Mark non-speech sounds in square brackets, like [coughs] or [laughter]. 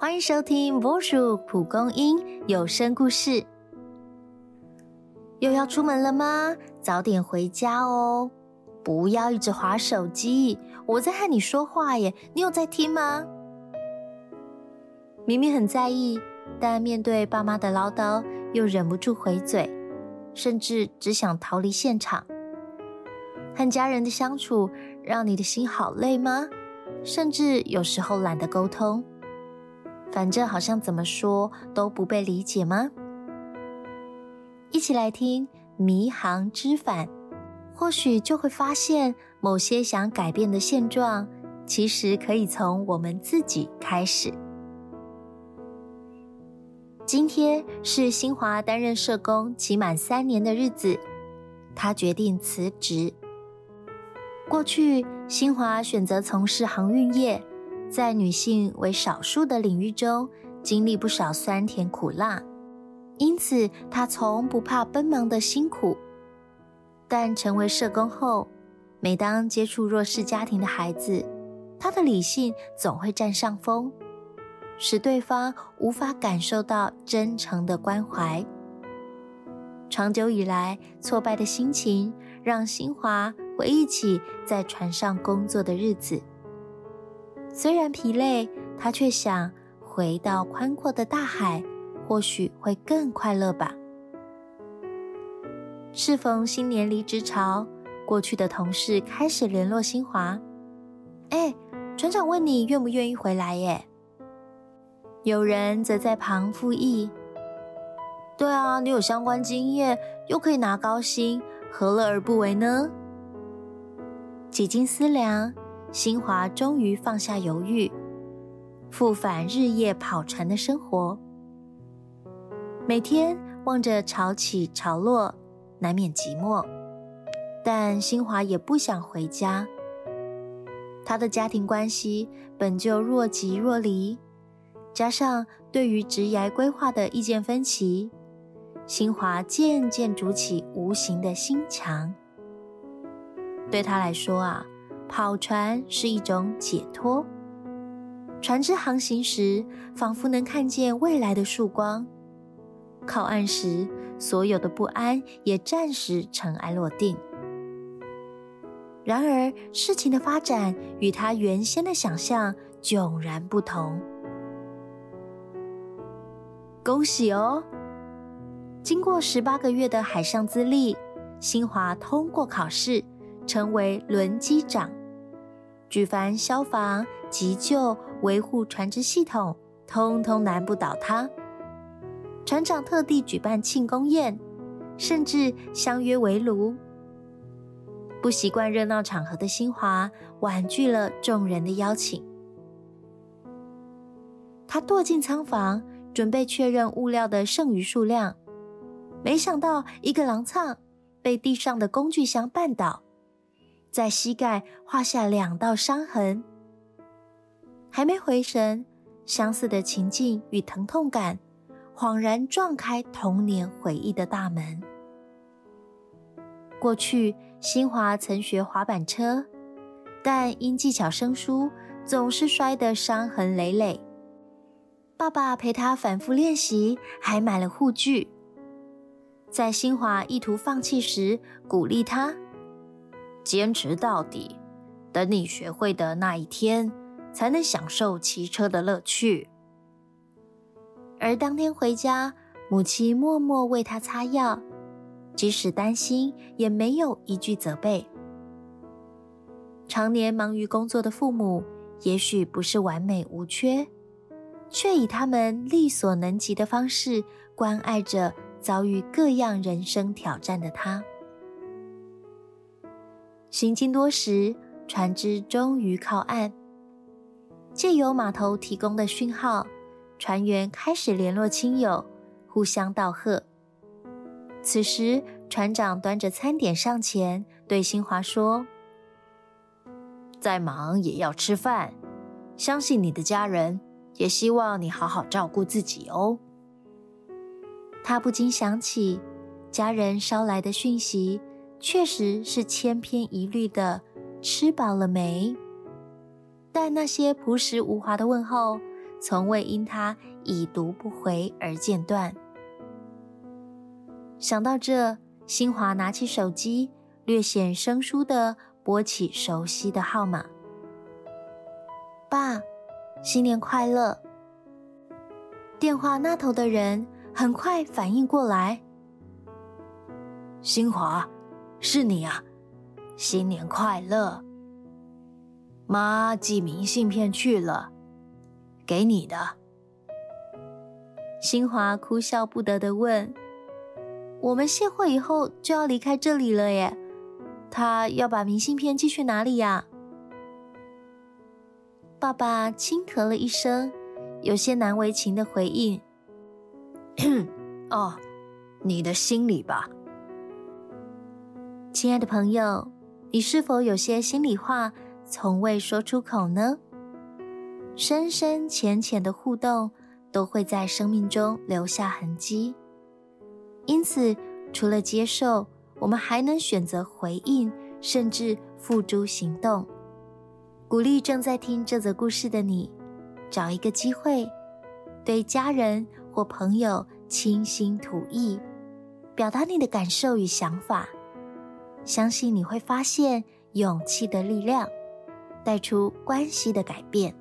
欢迎收听波叔蒲公英有声故事。又要出门了吗？早点回家哦！不要一直划手机，我在和你说话耶，你有在听吗？明明很在意，但面对爸妈的唠叨，又忍不住回嘴，甚至只想逃离现场。和家人的相处，让你的心好累吗？甚至有时候懒得沟通。反正好像怎么说都不被理解吗？一起来听《迷航之返》，或许就会发现某些想改变的现状，其实可以从我们自己开始。今天是新华担任社工期满三年的日子，他决定辞职。过去，新华选择从事航运业。在女性为少数的领域中，经历不少酸甜苦辣，因此她从不怕奔忙的辛苦。但成为社工后，每当接触弱势家庭的孩子，她的理性总会占上风，使对方无法感受到真诚的关怀。长久以来，挫败的心情让新华回忆起在船上工作的日子。虽然疲累，他却想回到宽阔的大海，或许会更快乐吧。适逢新年离职潮，过去的同事开始联络新华。哎，船长问你愿不愿意回来？耶。有人则在旁附议：“对啊，你有相关经验，又可以拿高薪，何乐而不为呢？”几经思量。新华终于放下犹豫，复返日夜跑船的生活。每天望着潮起潮落，难免寂寞。但新华也不想回家。他的家庭关系本就若即若离，加上对于职业规划的意见分歧，新华渐渐筑起无形的心墙。对他来说啊。跑船是一种解脱，船只航行时，仿佛能看见未来的曙光；靠岸时，所有的不安也暂时尘埃落定。然而，事情的发展与他原先的想象迥然不同。恭喜哦！经过十八个月的海上资历，新华通过考试，成为轮机长。举凡消防、急救、维护船只系统，通通难不倒他。船长特地举办庆功宴，甚至相约围炉。不习惯热闹场合的新华婉拒了众人的邀请。他躲进仓房，准备确认物料的剩余数量，没想到一个狼苍被地上的工具箱绊倒。在膝盖画下两道伤痕，还没回神，相似的情境与疼痛感恍然撞开童年回忆的大门。过去，新华曾学滑板车，但因技巧生疏，总是摔得伤痕累累。爸爸陪他反复练习，还买了护具。在新华意图放弃时，鼓励他。坚持到底，等你学会的那一天，才能享受骑车的乐趣。而当天回家，母亲默默为他擦药，即使担心，也没有一句责备。常年忙于工作的父母，也许不是完美无缺，却以他们力所能及的方式关爱着遭遇各样人生挑战的他。行经多时，船只终于靠岸。借由码头提供的讯号，船员开始联络亲友，互相道贺。此时，船长端着餐点上前，对新华说：“再忙也要吃饭，相信你的家人，也希望你好好照顾自己哦。”他不禁想起家人捎来的讯息。确实是千篇一律的“吃饱了没”，但那些朴实无华的问候，从未因他已读不回而间断。想到这，新华拿起手机，略显生疏的拨起熟悉的号码：“爸，新年快乐。”电话那头的人很快反应过来：“新华，是你啊，新年快乐。”妈寄明信片去了，给你的。新华哭笑不得的问：“我们卸货以后就要离开这里了耶，他要把明信片寄去哪里呀？”爸爸轻咳了一声，有些难为情的回应：“ [coughs] 哦，你的心里吧。”亲爱的朋友，你是否有些心里话？从未说出口呢？深深浅浅的互动都会在生命中留下痕迹。因此，除了接受，我们还能选择回应，甚至付诸行动。鼓励正在听这则故事的你，找一个机会，对家人或朋友倾心吐意，表达你的感受与想法。相信你会发现勇气的力量。带出关系的改变。